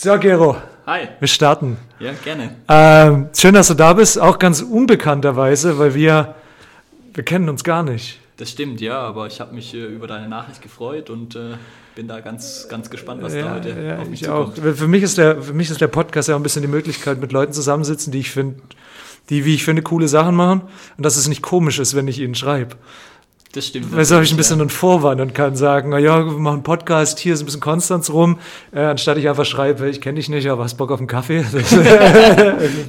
So, Gero. Hi. Wir starten. Ja, gerne. Ähm, schön, dass du da bist, auch ganz unbekannterweise, weil wir, wir kennen uns gar nicht. Das stimmt, ja, aber ich habe mich äh, über deine Nachricht gefreut und äh, bin da ganz, ganz gespannt, was ja, da heute ja, auf mich ich zukommt. auch. Für mich, ist der, für mich ist der Podcast ja auch ein bisschen die Möglichkeit, mit Leuten zusammensitzen, die ich finde, die, wie ich finde, coole Sachen machen und dass es nicht komisch ist, wenn ich ihnen schreibe. Das stimmt. Weil so habe ich ein bisschen ja. einen Vorwand und kann sagen, na ja, wir machen einen Podcast, hier ist ein bisschen Konstanz rum, äh, anstatt ich einfach schreibe, ich kenne dich nicht, aber hast Bock auf einen Kaffee?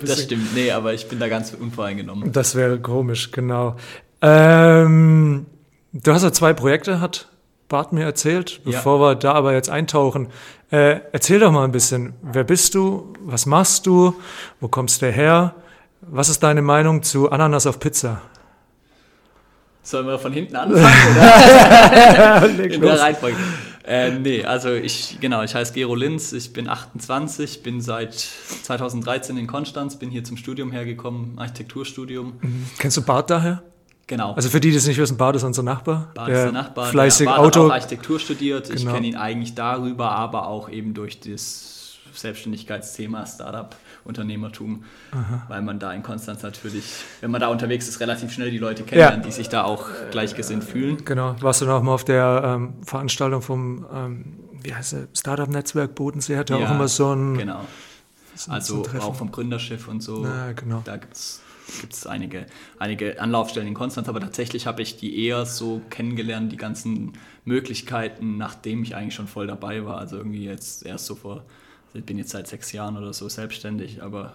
Das, stimmt, nee, aber ich bin da ganz unvoreingenommen. das wäre komisch, genau. Ähm, du hast ja zwei Projekte, hat Bart mir erzählt, Ja. bevor wir da aber jetzt eintauchen. Äh, erzähl doch mal ein bisschen, wer bist du, was machst du, wo kommst du her, was ist deine Meinung zu Ananas auf Pizza? Sollen wir von hinten anfangen oder in der. Reihenfolge? Äh, nee, also ich, genau, ich heiße Gero Linz, ich bin 28, bin seit 2013 in Konstanz, bin hier zum Studium hergekommen, Architekturstudium. Kennst du Bart daher? Genau. Also für die, die es nicht wissen, Bart ist unser Nachbar. Bart ist der Nachbar. Fleißig der Bart Auto. hat auch Architektur studiert. Ich Genau. kenne ihn eigentlich darüber, aber auch eben durch das Selbstständigkeitsthema, Startup, Unternehmertum, weil man da in Konstanz natürlich, wenn man da unterwegs ist, relativ schnell die Leute kennenlernt, die sich da auch gleichgesinnt fühlen. Genau, warst du noch mal auf der ähm, Veranstaltung vom, ähm, wie heißt es, Startup-Netzwerk Bodensee, hat ja auch immer so ein, Genau. so Also ein Treffen. auch vom Gründerschiff und so. Ja, genau. Da gibt es einige, einige Anlaufstellen in Konstanz, aber tatsächlich habe ich die eher so kennengelernt, die ganzen Möglichkeiten, nachdem ich eigentlich schon voll dabei war. Also irgendwie jetzt erst so vor, ich bin jetzt seit sechs Jahren oder so selbstständig, aber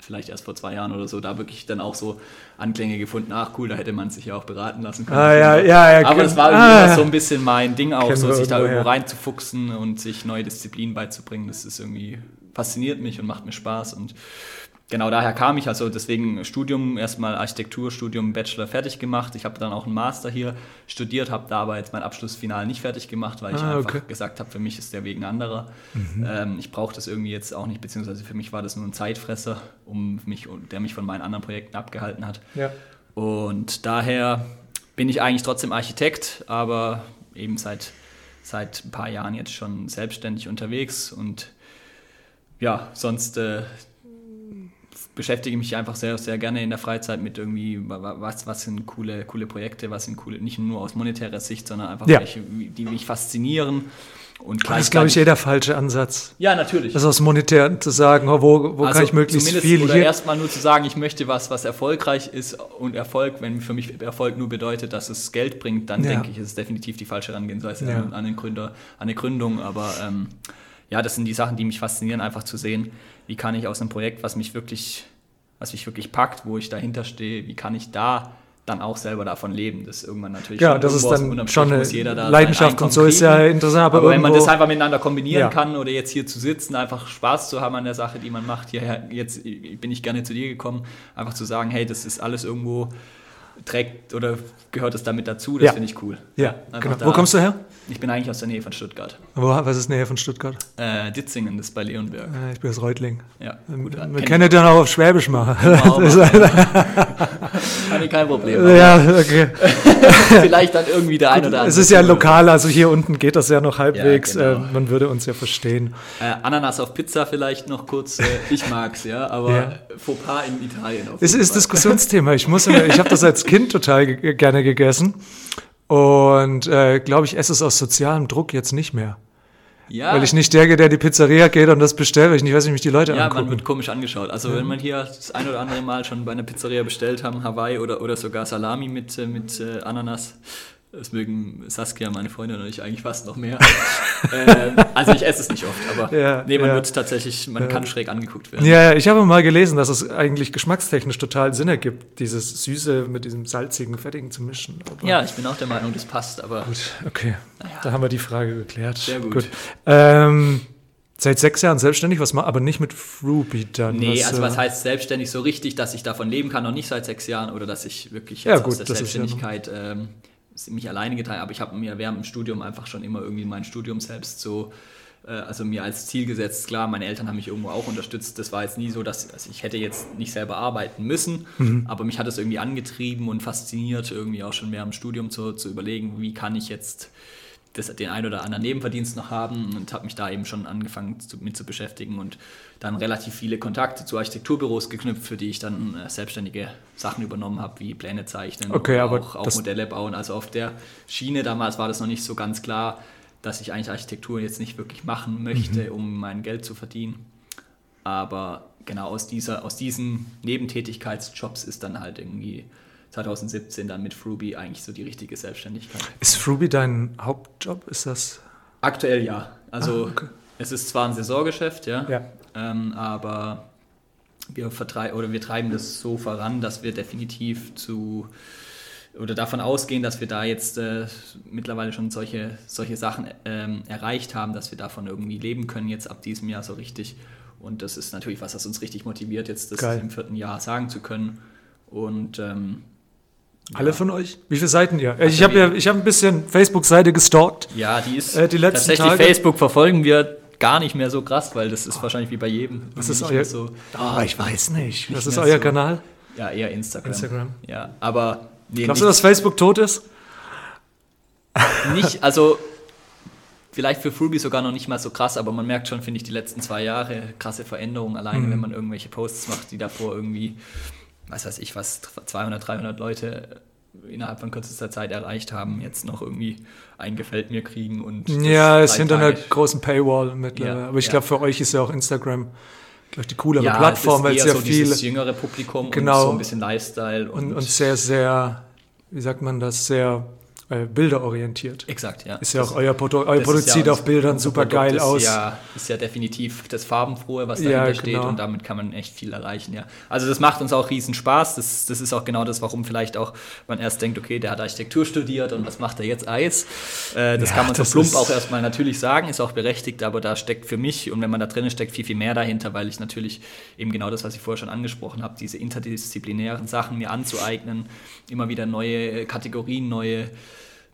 vielleicht erst vor zwei Jahren oder so, da wirklich dann auch so Anklänge gefunden, ach cool, da hätte man sich ja auch beraten lassen können. Ah, ja, ja, ja, Aber es war irgendwie ah. immer so ein bisschen mein Ding auch, so sich da irgendwo reinzufuchsen und sich neue Disziplinen beizubringen. Das ist irgendwie, fasziniert mich und macht mir Spaß und genau daher kam ich, also deswegen Studium, erstmal Architekturstudium, Bachelor fertig gemacht. Ich habe dann auch einen Master hier studiert, habe da aber jetzt mein Abschlussfinal nicht fertig gemacht, weil ich Ah, einfach okay. gesagt habe, für mich ist der Weg ein anderer. Ähm, ich brauche das irgendwie jetzt auch nicht, beziehungsweise für mich war das nur ein Zeitfresser, um mich, der mich von meinen anderen Projekten abgehalten hat. Ja. Und daher bin ich eigentlich trotzdem Architekt, aber eben seit, seit ein paar Jahren jetzt schon selbstständig unterwegs und ja, sonst äh, beschäftige mich einfach sehr, sehr gerne in der Freizeit mit irgendwie, wa- wa- was, was sind coole, coole Projekte, was sind coole, nicht nur aus monetärer Sicht, sondern einfach Ja. welche, die mich faszinieren. Und Das ist, glaube ich, gleichzeitig- jeder falsche Ansatz. Ja, natürlich. Das aus monetär zu sagen, oh, wo, wo kann ich möglichst viel oder hier. erstmal nur zu sagen, ich möchte was, was erfolgreich ist und Erfolg, wenn für mich Erfolg nur bedeutet, dass es Geld bringt, dann Ja. denke ich, ist es definitiv die falsche Herangehensweise Ja. an, an den Gründer, an eine Gründung. Aber ähm, ja, das sind die Sachen, die mich faszinieren, einfach zu sehen, wie kann ich aus einem Projekt, was mich wirklich, was mich wirklich packt, wo ich dahinter stehe, wie kann ich da dann auch selber davon leben. Das ist irgendwann natürlich Ja, das ist dann schon eine da Leidenschaft und so ist ja interessant, aber, Aber, wenn man das einfach miteinander kombinieren Ja. kann oder jetzt hier zu sitzen, einfach Spaß zu haben an der Sache, die man macht, hierher, jetzt bin ich gerne zu dir gekommen, einfach zu sagen, hey, das ist alles irgendwo trägt oder gehört es damit dazu, das Ja. finde ich cool. Ja, genau. Wo kommst du her? Ich bin eigentlich aus der Nähe von Stuttgart. Wo, was ist näher von Stuttgart? Äh, Ditzingen, das ist bei Leonberg. Äh, Ich bin aus Reutling. Ja, Wir gut. wir können ja dann auch auf Schwäbisch machen. Kann ich kein Problem. ja, okay. Vielleicht dann irgendwie der ein oder andere. Es ist ja lokal, also hier unten geht das ja noch halbwegs. Ja, genau. äh, man würde uns ja verstehen. Äh, Ananas auf Pizza vielleicht noch kurz. Äh, ich mag's, ja, aber Ja. Fauxpas in Italien. Auf Es ist Fall. Diskussionsthema. Ich muss, ich habe das als Kind total ge gerne gegessen und äh, glaube ich esse es aus sozialem Druck jetzt nicht mehr, ja, weil ich nicht der, der die Pizzeria geht und das bestellt, weil ich nicht weiß, wie mich die Leute Ja, man angucken. wird komisch angeschaut. Also wenn man hier das ein oder andere Mal schon bei einer Pizzeria bestellt haben, Hawaii oder, oder sogar Salami mit, äh, mit äh, Ananas, das mögen Saskia, meine Freundin und ich eigentlich fast noch mehr. ähm, also ich esse es nicht oft, aber Ja, nee, man ja. wird tatsächlich, man kann schräg angeguckt werden. Ja, ja, ich habe mal gelesen, dass es eigentlich geschmackstechnisch total Sinn ergibt, dieses Süße mit diesem salzigen, fettigen zu mischen. Aber Ja, ich bin auch der Meinung, das passt, aber Gut, okay. Da haben wir die Frage geklärt. Sehr gut. Ähm, seit sechs Jahren selbstständig, was ma aber nicht mit Fruby dann. Nee, also was äh, heißt selbstständig so richtig, dass ich davon leben kann, noch nicht seit sechs Jahren oder dass ich wirklich Ja, jetzt gut, aus der das ist ja Selbstständigkeit ähm, mich alleine geteilt aber ich habe mir während dem Studium einfach schon immer irgendwie mein Studium selbst so äh, also mir als Ziel gesetzt, klar, meine Eltern haben mich irgendwo auch unterstützt. Das war jetzt nie so, dass also ich hätte jetzt nicht selber arbeiten müssen, Mhm. aber mich hat es irgendwie angetrieben und fasziniert, irgendwie auch schon mehr im Studium zu, zu überlegen, wie kann ich jetzt das, den ein oder anderen Nebenverdienst noch haben und habe mich da eben schon angefangen zu, mit zu beschäftigen und dann relativ viele Kontakte zu Architekturbüros geknüpft, für die ich dann äh, selbstständige Sachen übernommen habe, wie Pläne zeichnen okay, aber auch, auch Modelle bauen. Also auf der Schiene damals war das noch nicht so ganz klar, dass ich eigentlich Architektur jetzt nicht wirklich machen möchte, mhm. um mein Geld zu verdienen. Aber genau aus, dieser, aus diesen Nebentätigkeitsjobs ist dann halt irgendwie 2017 dann mit Fruby eigentlich so die richtige Selbstständigkeit. Ist Fruby dein Hauptjob? Ist das? Aktuell ja. Also ah, okay. es ist zwar ein Saisongeschäft, ja, ja. Ähm, aber wir vertreiben oder wir treiben das so voran, dass wir definitiv zu oder davon ausgehen, dass wir da jetzt äh, mittlerweile schon solche, solche Sachen ähm, erreicht haben, dass wir davon irgendwie leben können jetzt ab diesem Jahr so richtig. Und das ist natürlich was, was uns richtig motiviert, jetzt das Geil. im vierten Jahr sagen zu können. Und ähm, alle von euch? Wie viele Seiten ihr? Also ich habe ja, ich habe ein bisschen Facebook-Seite gestalkt. Ja, die ist äh, die letzten tatsächlich Tage. Facebook verfolgen wir gar nicht mehr so krass, weil das ist wahrscheinlich wie bei jedem. Was ist euer? So, oh, ich weiß nicht. Was ist euer so, Kanal? Ja, eher Instagram. Instagram. Ja, aber nee, Glaubst du, dass Facebook tot ist? Nicht, also vielleicht für Fruby sogar noch nicht mal so krass, aber man merkt schon, finde ich, die letzten zwei Jahre krasse Veränderungen, alleine mhm. wenn man irgendwelche Posts macht, die davor irgendwie was weiß ich, was 200, 300 Leute innerhalb von kürzester Zeit erreicht haben, jetzt noch irgendwie ein Gefällt mir kriegen und. Ja, es ist hinter einer großen Paywall mittlerweile. Ja, Aber ich ja. glaube, für euch ist ja auch Instagram glaube die coolere ja, Plattform, weil es ja so viel. jüngere Publikum genau, und so ein bisschen Lifestyle. Und, und, und sehr, sehr, wie sagt man das, sehr äh, bilderorientiert. Exakt, ja. Ist ja auch euer, Produ euer Produkt sieht ja auf Bildern super geil ist aus. Ja, ist ja definitiv das Farbenfrohe, was dahinter ja, genau. steht und damit kann man echt viel erreichen, ja. Also das macht uns auch riesen Spaß. Das, das ist auch genau das, warum vielleicht auch man erst denkt, okay, der hat Architektur studiert und was macht er jetzt Eis? Äh, das ja, kann man so plump auch erstmal natürlich sagen, ist auch berechtigt, aber da steckt für mich und wenn man da drinnen steckt, viel, viel mehr dahinter, weil ich natürlich eben genau das, was ich vorher schon angesprochen habe, diese interdisziplinären Sachen mir anzueignen, immer wieder neue Kategorien, neue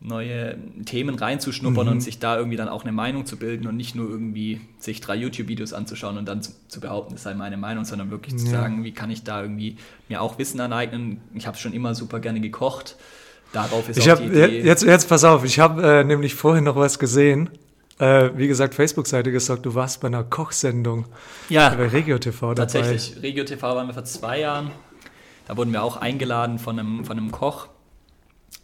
neue Themen reinzuschnuppern mhm. und sich da irgendwie dann auch eine Meinung zu bilden und nicht nur irgendwie sich drei YouTube-Videos anzuschauen und dann zu, zu, behaupten, das sei meine Meinung, sondern wirklich zu sagen, wie kann ich da irgendwie mir auch Wissen aneignen. Ich habe schon immer super gerne gekocht. Darauf ist ich auch hab, die Idee. Jetzt, jetzt pass auf, ich habe äh, nämlich vorhin noch was gesehen. Äh, wie gesagt, Facebook-Seite gesagt, du warst bei einer Kochsendung ja, bei Regio TV dabei. Tatsächlich, Regio TV waren wir vor zwei Jahren. Da wurden wir auch eingeladen von einem, von einem Koch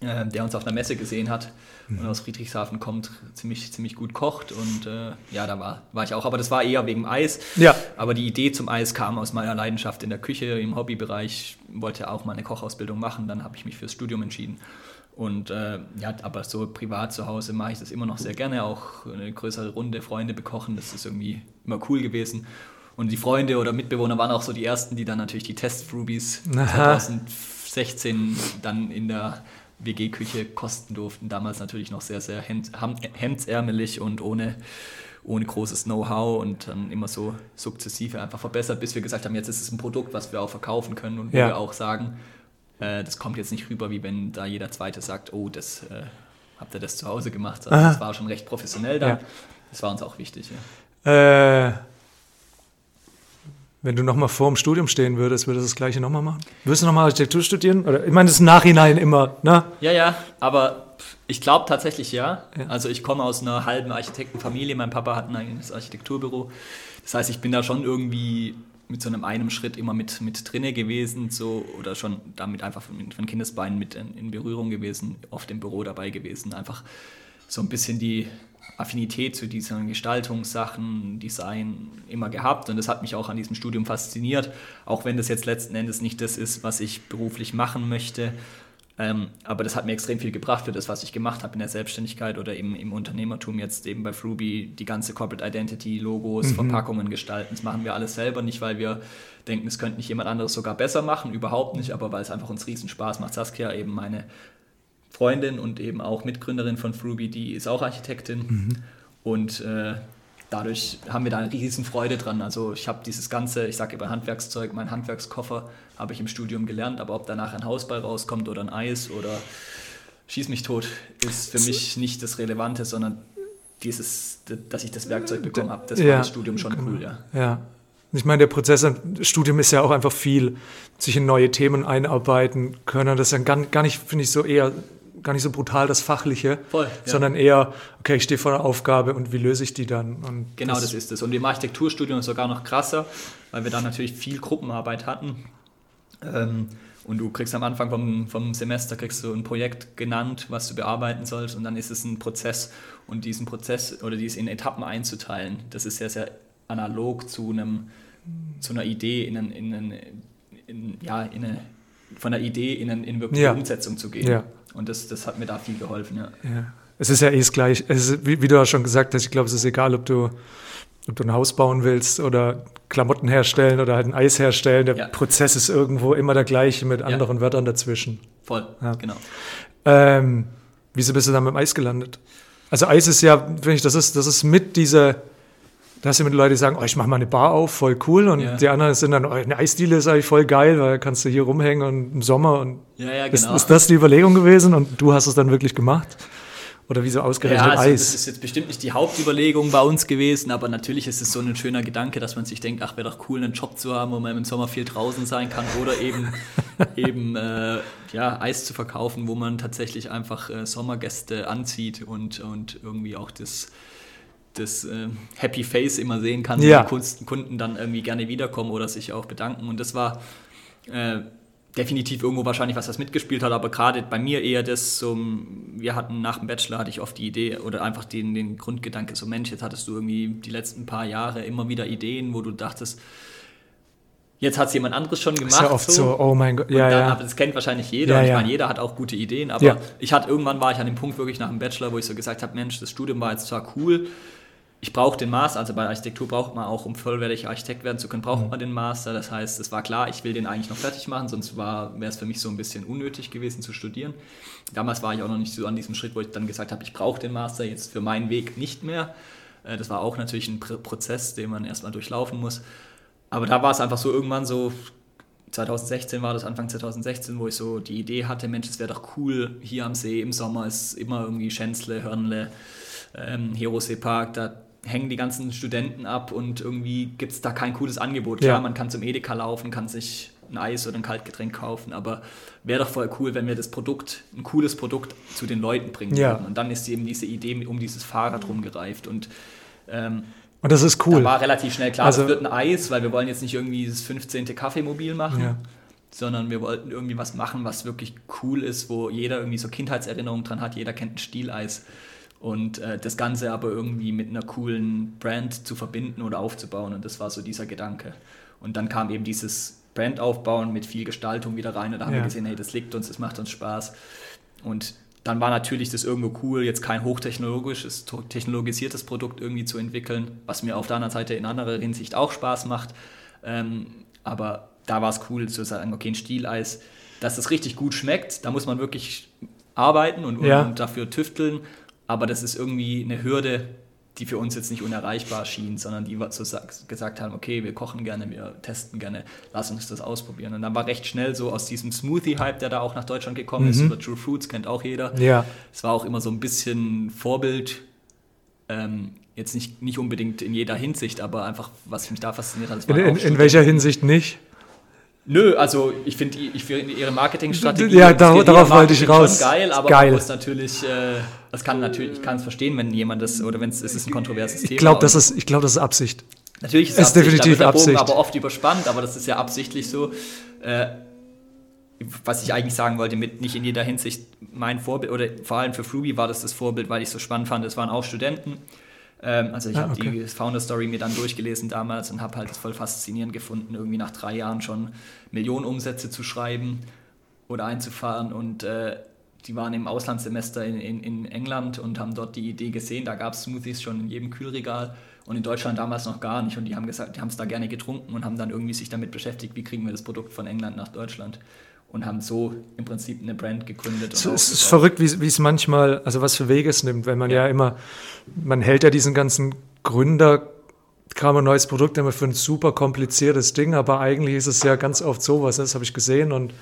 äh, der uns auf einer Messe gesehen hat mhm. und aus Friedrichshafen kommt, ziemlich, ziemlich gut kocht. Und äh, ja, da war, war ich auch. Aber das war eher wegen Eis. Ja. Aber die Idee zum Eis kam aus meiner Leidenschaft in der Küche, im Hobbybereich. Wollte auch mal eine Kochausbildung machen. Dann habe ich mich fürs Studium entschieden. Und äh, ja, aber so privat zu Hause mache ich das immer noch sehr gerne. Auch eine größere Runde Freunde bekochen, das ist irgendwie immer cool gewesen. Und die Freunde oder Mitbewohner waren auch so die ersten, die dann natürlich die Test-Rubies 2016 dann in der WG-Küche kosten durften. Damals natürlich noch sehr, sehr hemd, hemdsärmelig und ohne, ohne großes Know-how und dann immer so sukzessive einfach verbessert, bis wir gesagt haben, jetzt ist es ein Produkt, was wir auch verkaufen können und ja. wir auch sagen, äh, das kommt jetzt nicht rüber, wie wenn da jeder Zweite sagt, oh, das äh, habt ihr das zu Hause gemacht. Also das war schon recht professionell dann. Ja. Das war uns auch wichtig. Ja. Äh, wenn du nochmal vor dem Studium stehen würdest, würdest du das Gleiche nochmal machen? Würdest du nochmal Architektur studieren? Oder, ich meine, das ist im Nachhinein immer, ne? Ja, ja, aber ich glaube tatsächlich ja. ja. Also ich komme aus einer halben Architektenfamilie. Mein Papa hat ein eigenes Architekturbüro. Das heißt, ich bin da schon irgendwie mit so einem einem Schritt immer mit, mit drinne gewesen, so oder schon damit einfach von, von Kindesbeinen mit in, in Berührung gewesen, oft im Büro dabei gewesen. Einfach so ein bisschen die, Affinität zu diesen Gestaltungssachen, Design immer gehabt und das hat mich auch an diesem Studium fasziniert, auch wenn das jetzt letzten Endes nicht das ist, was ich beruflich machen möchte. Ähm, aber das hat mir extrem viel gebracht für das, was ich gemacht habe in der Selbstständigkeit oder eben im Unternehmertum, jetzt eben bei Fruby, die ganze Corporate Identity, Logos, mhm. Verpackungen gestalten. Das machen wir alles selber, nicht weil wir denken, es könnte nicht jemand anderes sogar besser machen, überhaupt nicht, aber weil es einfach uns riesen Spaß macht. Saskia, eben meine Freundin und eben auch Mitgründerin von Fruby, die ist auch Architektin. Mhm. Und äh, dadurch haben wir da eine riesen Freude dran. Also ich habe dieses ganze, ich sage immer Handwerkszeug, mein Handwerkskoffer habe ich im Studium gelernt, aber ob danach ein Hausball rauskommt oder ein Eis oder schieß mich tot, ist für mich nicht das Relevante, sondern dieses, dass ich das Werkzeug bekommen habe, das ja, war das Studium schon genau. cool, ja. Ja. Ich meine, der Prozess im Studium ist ja auch einfach viel, sich in neue Themen einarbeiten können. Das ist ja gar, gar nicht, finde ich, so eher gar nicht so brutal das Fachliche, Voll, ja. sondern eher, okay, ich stehe vor einer Aufgabe und wie löse ich die dann? Und Genau, das, ist es. Und im Architekturstudium ist sogar noch krasser, weil wir da natürlich viel Gruppenarbeit hatten. Ähm, und du kriegst am Anfang vom, vom Semester kriegst du ein Projekt genannt, was du bearbeiten sollst, und dann ist es ein Prozess. Und diesen Prozess oder dies in Etappen einzuteilen, das ist sehr, sehr analog zu einem zu einer Idee in, einen, in, einen, in ja, in eine, von einer Idee in, eine, in wirkliche Ja. Umsetzung zu gehen. Ja. Und das, das hat mir da viel geholfen, ja. Ja. Es ist ja eh das gleich. Es ist, wie, wie du ja schon gesagt hast, ich glaube, es ist egal, ob du, ob du ein Haus bauen willst oder Klamotten herstellen oder halt ein Eis herstellen. Der Ja. Prozess ist irgendwo immer der gleiche mit anderen Wörtern dazwischen. Voll, Ja. genau. Ähm, wieso bist du dann mit dem Eis gelandet? Also Eis ist ja, finde ich, das ist, das ist mit dieser, da hast du mit Leuten, die sagen, oh, ich mache mal eine Bar auf, voll cool. Und Ja. die anderen sind dann, oh, eine Eisdiele ist eigentlich voll geil, weil kannst du hier rumhängen und im Sommer. Und Ja, ja, ist, genau. ist das die Überlegung gewesen und du hast es dann wirklich gemacht? Oder wieso ausgerechnet Ja, also das Eis? ist jetzt bestimmt nicht die Hauptüberlegung bei uns gewesen, aber natürlich ist es so ein schöner Gedanke, dass man sich denkt, ach, wäre doch cool, einen Job zu haben, wo man im Sommer viel draußen sein kann oder eben, eben äh, ja, Eis zu verkaufen, wo man tatsächlich einfach äh, Sommergäste anzieht und, und irgendwie auch das, das äh, Happy Face immer sehen kann, Ja. wenn die Kunden dann irgendwie gerne wiederkommen oder sich auch bedanken. Und das war äh, definitiv irgendwo wahrscheinlich, was das mitgespielt hat, aber gerade bei mir eher das so, wir hatten nach dem Bachelor hatte ich oft die Idee oder einfach den, den Grundgedanke, so Mensch, jetzt hattest du irgendwie die letzten paar Jahre immer wieder Ideen, wo du dachtest, jetzt hat es jemand anderes schon gemacht. ist ja oft so, oh mein Gott, Und ja, dann, ja. Aber das kennt wahrscheinlich jeder. Ja, und ich ja. meine, jeder hat auch gute Ideen. Aber Ja. ich hatte irgendwann war ich an dem Punkt wirklich nach dem Bachelor, wo ich so gesagt habe, Mensch, das Studium war jetzt zwar cool, ich brauche den Master, also bei Architektur braucht man auch, um vollwertig Architekt werden zu können, braucht Mhm. man den Master. Das heißt, es war klar, ich will den eigentlich noch fertig machen, sonst wäre es für mich so ein bisschen unnötig gewesen zu studieren. Damals war ich auch noch nicht so an diesem Schritt, wo ich dann gesagt habe, ich brauche den Master jetzt für meinen Weg nicht mehr. Äh, Das war auch natürlich ein Pr- Prozess, den man erstmal durchlaufen muss. Aber da war es einfach so irgendwann so, 2016 war das, Anfang 2016, wo ich so die Idee hatte, Mensch, es wäre doch cool, hier am See im Sommer ist immer irgendwie Schänzle, Hörnle, ähm, Herosee Park, da hängen die ganzen Studenten ab und irgendwie gibt es da kein cooles Angebot. Klar, Ja. man kann zum Edeka laufen, kann sich ein Eis oder ein Kaltgetränk kaufen, aber wäre doch voll cool, wenn wir das Produkt, ein cooles Produkt zu den Leuten bringen Ja. würden. Und dann ist eben diese Idee um dieses Fahrrad rumgereift und ähm, Und das ist da cool. war relativ schnell klar, Also- das wird ein Eis, weil wir wollen jetzt nicht irgendwie das 15. Kaffeemobil machen, Ja. sondern wir wollten irgendwie was machen, was wirklich cool ist, wo jeder irgendwie so Kindheitserinnerungen dran hat. Jeder kennt ein Stieleis. Und äh, das Ganze aber irgendwie mit einer coolen Brand zu verbinden oder aufzubauen. Und das war so dieser Gedanke. Und dann kam eben dieses Brand aufbauen mit viel Gestaltung wieder rein. Und da haben Ja. wir gesehen, hey, das liegt uns, das macht uns Spaß. Und dann war natürlich das irgendwo cool, jetzt kein hochtechnologisches, technologisiertes Produkt irgendwie zu entwickeln, was mir auf der anderen Seite in anderer Hinsicht auch Spaß macht. Ähm, aber da war es cool zu sagen, okay, ein Stieleis, dass es richtig gut schmeckt, da muss man wirklich arbeiten und, Ja. und dafür tüfteln. Aber das ist irgendwie eine Hürde, die für uns jetzt nicht unerreichbar schien, sondern die wir so sag- gesagt haben, okay, wir kochen gerne, wir testen gerne, lass uns das ausprobieren. Und dann war recht schnell so aus diesem Smoothie-Hype, der da auch nach Deutschland gekommen ist, über True Fruits, kennt auch jeder. Ja. Es war auch immer so ein bisschen Vorbild, ähm, jetzt nicht, nicht unbedingt in jeder Hinsicht, aber einfach, was mich da fasziniert hat. In, in, in welcher. Hinsicht nicht? Nö, also ich finde ich find ihre Marketingstrategie Ja, da- darauf wollte ich raus. geil, aber Geil. man muss natürlich, äh, das kann natürlich, ich kann es verstehen, wenn jemand das, oder wenn es, es ist ein kontroverses Thema. Ich glaube, das ist, ich glaube, das ist Absicht. natürlich ist, Absicht, da definitiv wird der Bogen Absicht. aber oft überspannt, aber das ist ja absichtlich so. Äh, was ich eigentlich sagen wollte, mit nicht in jeder Hinsicht mein Vorbild, oder vor allem für Flugi war das das Vorbild, weil ich es so spannend fand, es waren auch Studenten. Ähm, also ich Ah, habe okay. die Founder Story mir dann durchgelesen damals und habe halt das voll faszinierend gefunden, irgendwie nach drei Jahren schon Millionen Umsätze zu schreiben oder einzufahren und äh, die waren im Auslandssemester in, in, in England und haben dort die Idee gesehen, da gab es Smoothies schon in jedem Kühlregal und in Deutschland damals noch gar nicht. Und die haben gesagt, die haben es da gerne getrunken und haben dann irgendwie sich damit beschäftigt, wie kriegen wir das Produkt von England nach Deutschland? Und haben so im Prinzip eine Brand gegründet. Es und es ist verrückt, wie, wie es manchmal, also was für Wege es nimmt, wenn man ja, immer, man hält ja diesen ganzen Gründer, kam ein neues Produkt immer für ein super kompliziertes Ding, aber eigentlich ist es ja ganz oft sowas, das habe ich gesehen und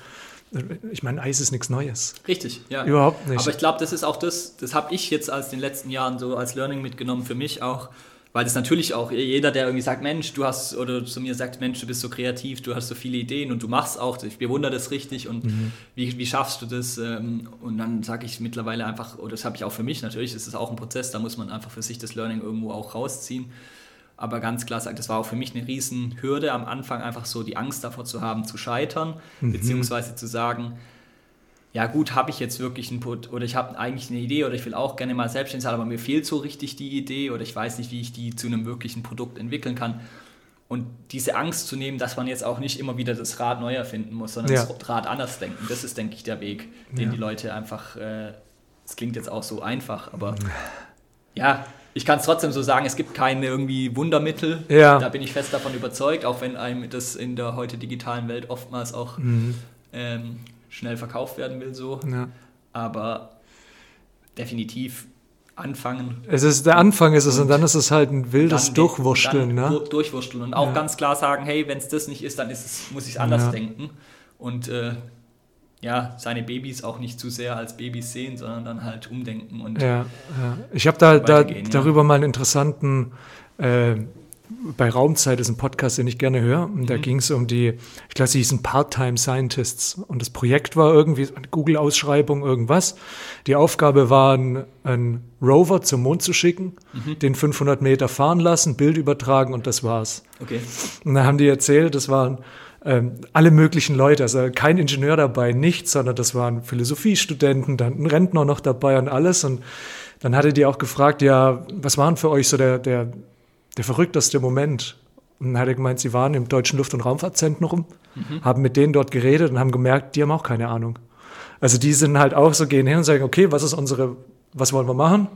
ich meine, Eis ist nichts Neues. Richtig, ja. Überhaupt nicht. Aber ich glaube, das ist auch das, das habe ich jetzt als den letzten Jahren so als Learning mitgenommen für mich auch. weil das natürlich auch jeder, der irgendwie sagt, Mensch, du hast, oder zu mir sagt, Mensch, du bist so kreativ, du hast so viele Ideen und du machst auch, ich bewundere das richtig und mhm. wie, wie schaffst du das? Ähm, und dann sage ich mittlerweile einfach, oder das habe ich auch für mich natürlich, das ist auch ein Prozess, da muss man einfach für sich das Learning irgendwo auch rausziehen. Aber ganz klar sagt, das war auch für mich eine Riesenhürde am Anfang, einfach so die Angst davor zu haben, zu scheitern, mhm. beziehungsweise zu sagen, ja gut, habe ich jetzt wirklich einen Put oder ich habe eigentlich eine Idee oder ich will auch gerne mal selbstständig sein, aber mir fehlt so richtig die Idee oder ich weiß nicht, wie ich die zu einem wirklichen Produkt entwickeln kann. Und diese Angst zu nehmen, dass man jetzt auch nicht immer wieder das Rad neu erfinden muss, sondern ja. das Rad anders denken, das ist, denke ich, der Weg, den ja. die Leute einfach, äh, es äh, klingt jetzt auch so einfach, aber ja, ich kann es trotzdem so sagen, es gibt keine irgendwie Wundermittel. Ja. Da bin ich fest davon überzeugt, auch wenn einem das in der heute digitalen Welt oftmals auch mhm. ähm, schnell verkauft werden will, so. Ja. Aber definitiv anfangen. Es ist der Anfang ist es und, und dann ist es halt ein wildes dann, Durchwurschteln. Dann ne? Durchwurschteln und auch ja. ganz klar sagen, hey, wenn es das nicht ist, dann ist es, muss ich es anders denken. Und äh, ja, seine Babys auch nicht zu sehr als Babys sehen, sondern dann halt umdenken und ja, ja. Ich habe da, da darüber mal einen interessanten äh, bei Raumzeit ist ein Podcast, den ich gerne höre. Und da mhm. ging es um die, ich glaube, sie hießen Part-Time Scientists. Und das Projekt war irgendwie eine Google-Ausschreibung, irgendwas. Die Aufgabe war, einen, einen Rover zum Mond zu schicken, mhm. den 500 Meter fahren lassen, Bild übertragen und das war's. Okay. Und dann haben die erzählt, das waren ähm, alle möglichen Leute, also kein Ingenieur dabei, nichts, sondern das waren Philosophiestudenten, dann ein Rentner noch dabei und alles. Und dann hatte die auch gefragt, ja, was waren für euch so der, der der verrückteste Moment. Und dann hat er gemeint, sie waren im Deutschen Luft- und Raumfahrtzentrum, mhm. haben mit denen dort geredet und haben gemerkt, die haben auch keine Ahnung. Also die sind halt auch so, gehen hin und sagen, okay, was ist unsere, was wollen wir machen?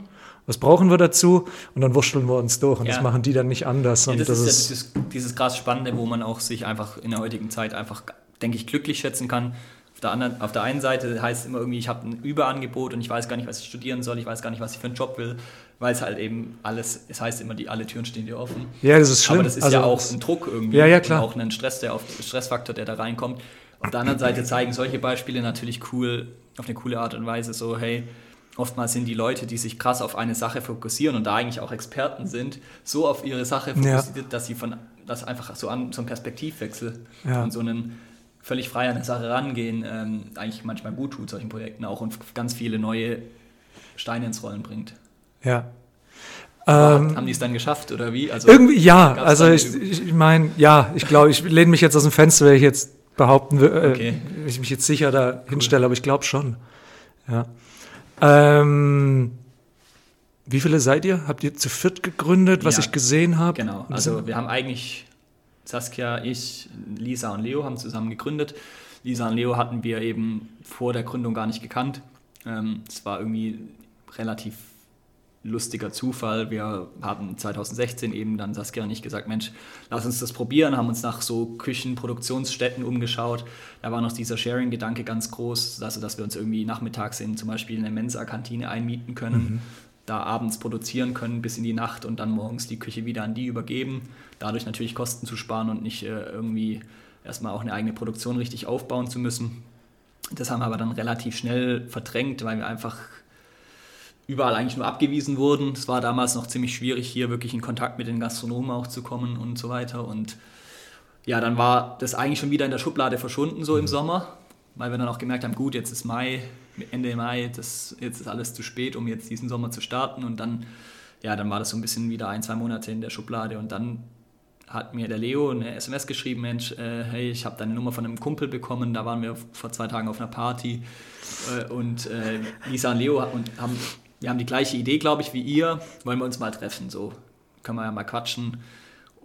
Was brauchen wir dazu? Und dann wurschteln wir uns durch. Und ja. das machen die dann nicht anders. Ja, das, das, ist ja dieses, dieses krass Spannende, wo man auch sich einfach in der heutigen Zeit einfach, denke ich, glücklich schätzen kann. Auf der, anderen, auf der einen Seite heißt es immer irgendwie, ich habe ein Überangebot und ich weiß gar nicht, was ich studieren soll, ich weiß gar nicht, was ich für einen Job will weil es halt eben alles, es heißt immer, die alle Türen stehen dir offen. Ja, das ist schlimm. Aber das ist also, ja auch ein Druck irgendwie. Ja, ja, klar. Und auch ein Stress, der auf, Stressfaktor, der da reinkommt. Auf der anderen Seite zeigen solche Beispiele natürlich cool, auf eine coole Art und Weise so, hey, oftmals sind die Leute, die sich krass auf eine Sache fokussieren und da eigentlich auch Experten sind, so auf ihre Sache fokussiert, ja. dass sie von das einfach so an so einen Perspektivwechsel ja. und so einen völlig frei an eine Sache rangehen, ähm, eigentlich manchmal gut tut, solchen Projekten auch und ganz viele neue Steine ins Rollen bringt. Ja. Ähm, haben die es dann geschafft oder wie? Also, irgendwie, ja. Also ich, ich meine, ja, ich glaube, ich lehne mich jetzt aus dem Fenster, wenn ich jetzt behaupten will, äh, okay. ich mich jetzt sicher da cool. hinstelle, aber ich glaube schon. Ja. Ähm, wie viele seid ihr? Habt ihr zu viert gegründet, was ja, ich gesehen habe? Genau, also wir haben eigentlich Saskia, ich, Lisa und Leo haben zusammen gegründet. Lisa und Leo hatten wir eben vor der Gründung gar nicht gekannt. Ähm, es ähm, war irgendwie relativ lustiger Zufall. Wir haben 2016 eben dann Saskia und ich gesagt, Mensch, lass uns das probieren, haben uns nach so Küchenproduktionsstätten umgeschaut. Da war noch dieser Sharing-Gedanke ganz groß, also dass wir uns irgendwie nachmittags in zum Beispiel eine Mensa-Kantine einmieten können, mhm. da abends produzieren können bis in die Nacht und dann morgens die Küche wieder an die übergeben. Dadurch natürlich Kosten zu sparen und nicht äh, irgendwie erstmal auch eine eigene Produktion richtig aufbauen zu müssen. Das haben wir aber dann relativ schnell verdrängt, weil wir einfach überall eigentlich nur abgewiesen wurden. Es war damals noch ziemlich schwierig, hier wirklich in Kontakt mit den Gastronomen auch zu kommen und so weiter. Und ja, dann war das eigentlich schon wieder in der Schublade verschwunden, so im mhm. Sommer, weil wir dann auch gemerkt haben, gut, jetzt ist Mai, Ende Mai, das, jetzt ist alles zu spät, um jetzt diesen Sommer zu starten. Und dann, ja, dann war das so ein bisschen wieder ein, zwei Monate in der Schublade. Und dann hat mir der Leo eine SMS geschrieben, Mensch, äh, hey, ich habe deine Nummer von einem Kumpel bekommen, da waren wir vor zwei Tagen auf einer Party äh, und äh, Lisa und Leo und haben wir haben die gleiche Idee, glaube ich, wie ihr. Wollen wir uns mal treffen? So können wir ja mal quatschen.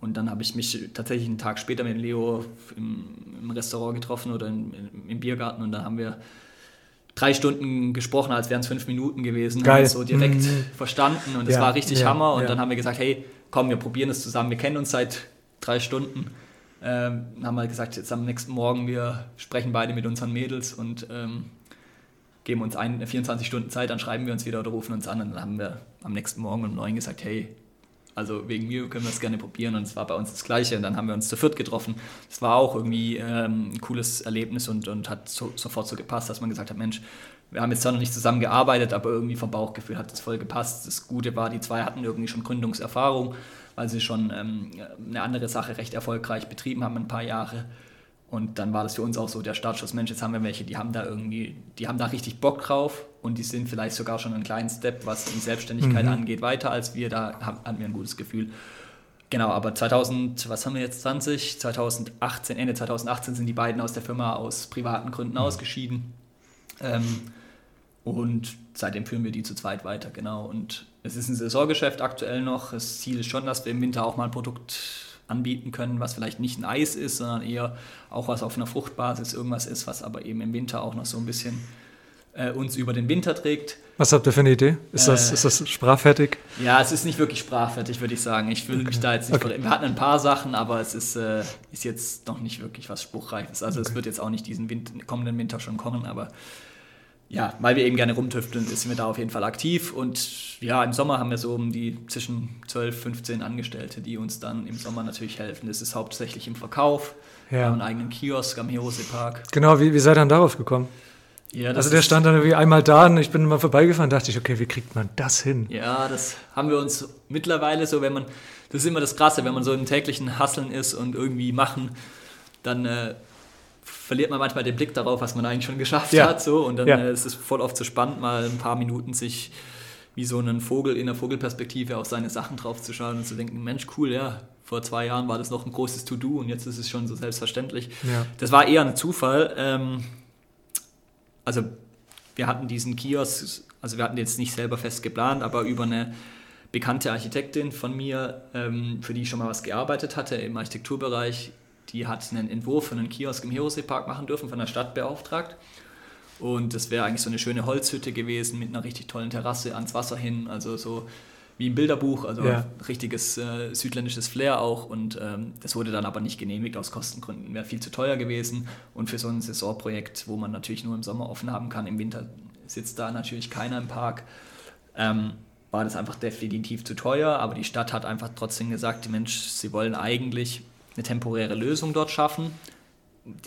Und dann habe ich mich tatsächlich einen Tag später mit Leo im, im Restaurant getroffen oder in, in, im Biergarten und dann haben wir drei Stunden gesprochen, als wären es fünf Minuten gewesen. Geil. Haben so direkt mhm. verstanden und es ja, war richtig ja, Hammer. Und ja. dann haben wir gesagt, hey, komm, wir probieren es zusammen. Wir kennen uns seit drei Stunden. Ähm, haben wir gesagt, jetzt am nächsten Morgen, wir sprechen beide mit unseren Mädels und ähm, geben uns ein, 24 Stunden Zeit, dann schreiben wir uns wieder oder rufen uns an und dann haben wir am nächsten Morgen um neun gesagt, hey, also wegen mir können wir es gerne probieren und es war bei uns das Gleiche und dann haben wir uns zu viert getroffen. Es war auch irgendwie ähm, ein cooles Erlebnis und, und hat so, sofort so gepasst, dass man gesagt hat, Mensch, wir haben jetzt zwar noch nicht zusammen gearbeitet, aber irgendwie vom Bauchgefühl hat es voll gepasst. Das Gute war, die zwei hatten irgendwie schon Gründungserfahrung, weil sie schon ähm, eine andere Sache recht erfolgreich betrieben haben, ein paar Jahre. Und dann war das für uns auch so der Startschuss, Mensch, jetzt haben wir welche, die haben da irgendwie, die haben da richtig Bock drauf und die sind vielleicht sogar schon einen kleinen Step, was die Selbstständigkeit mhm. angeht, weiter als wir. Da hatten wir ein gutes Gefühl. Genau, aber 2000, was haben wir jetzt, 20? 2018, Ende 2018 sind die beiden aus der Firma aus privaten Gründen mhm. ausgeschieden. Ähm, und seitdem führen wir die zu zweit weiter, genau. Und es ist ein Saisongeschäft aktuell noch. Das Ziel ist schon, dass wir im Winter auch mal ein Produkt anbieten können, was vielleicht nicht ein Eis ist, sondern eher auch was auf einer Fruchtbasis irgendwas ist, was aber eben im Winter auch noch so ein bisschen äh, uns über den Winter trägt. Was habt ihr für eine Idee? Ist, äh, das, ist das sprachfertig? Ja, es ist nicht wirklich sprachfertig, würde ich sagen. Ich will okay. mich da jetzt nicht. Okay. Wir hatten ein paar Sachen, aber es ist, äh, ist jetzt noch nicht wirklich was Spruchreifes. Also okay. es wird jetzt auch nicht diesen Winter, kommenden Winter schon kommen, aber ja, weil wir eben gerne rumtüfteln, sind wir da auf jeden Fall aktiv. Und ja, im Sommer haben wir so um die zwischen 12, 15 Angestellte, die uns dann im Sommer natürlich helfen. Das ist hauptsächlich im Verkauf. Ja. Wir haben einen eigenen Kiosk am Hirose Park. Genau, wie, wie seid ihr dann darauf gekommen? Ja, also der stand dann irgendwie einmal da und ich bin mal vorbeigefahren dachte ich, okay, wie kriegt man das hin? Ja, das haben wir uns mittlerweile so, wenn man, das ist immer das Krasse, wenn man so im täglichen Hasseln ist und irgendwie machen, dann äh, verliert man manchmal den Blick darauf, was man eigentlich schon geschafft ja. hat. So, und dann ja. äh, ist es voll oft so spannend, mal ein paar Minuten sich wie so einen Vogel in der Vogelperspektive auf seine Sachen draufzuschauen und zu denken, Mensch, cool, ja, vor zwei Jahren war das noch ein großes To-Do und jetzt ist es schon so selbstverständlich. Ja. Das war eher ein Zufall. Ähm, also wir hatten diesen Kiosk, also wir hatten jetzt nicht selber fest geplant, aber über eine bekannte Architektin von mir, ähm, für die ich schon mal was gearbeitet hatte im Architekturbereich, die hat einen Entwurf für einen Kiosk im Hirosee-Park machen dürfen, von der Stadt beauftragt. Und das wäre eigentlich so eine schöne Holzhütte gewesen mit einer richtig tollen Terrasse ans Wasser hin, also so wie im Bilderbuch, also ja. richtiges äh, südländisches Flair auch. Und ähm, das wurde dann aber nicht genehmigt aus Kostengründen. Wäre viel zu teuer gewesen. Und für so ein Saisonprojekt, wo man natürlich nur im Sommer offen haben kann, im Winter sitzt da natürlich keiner im Park, ähm, war das einfach definitiv zu teuer. Aber die Stadt hat einfach trotzdem gesagt, Mensch, sie wollen eigentlich eine temporäre Lösung dort schaffen,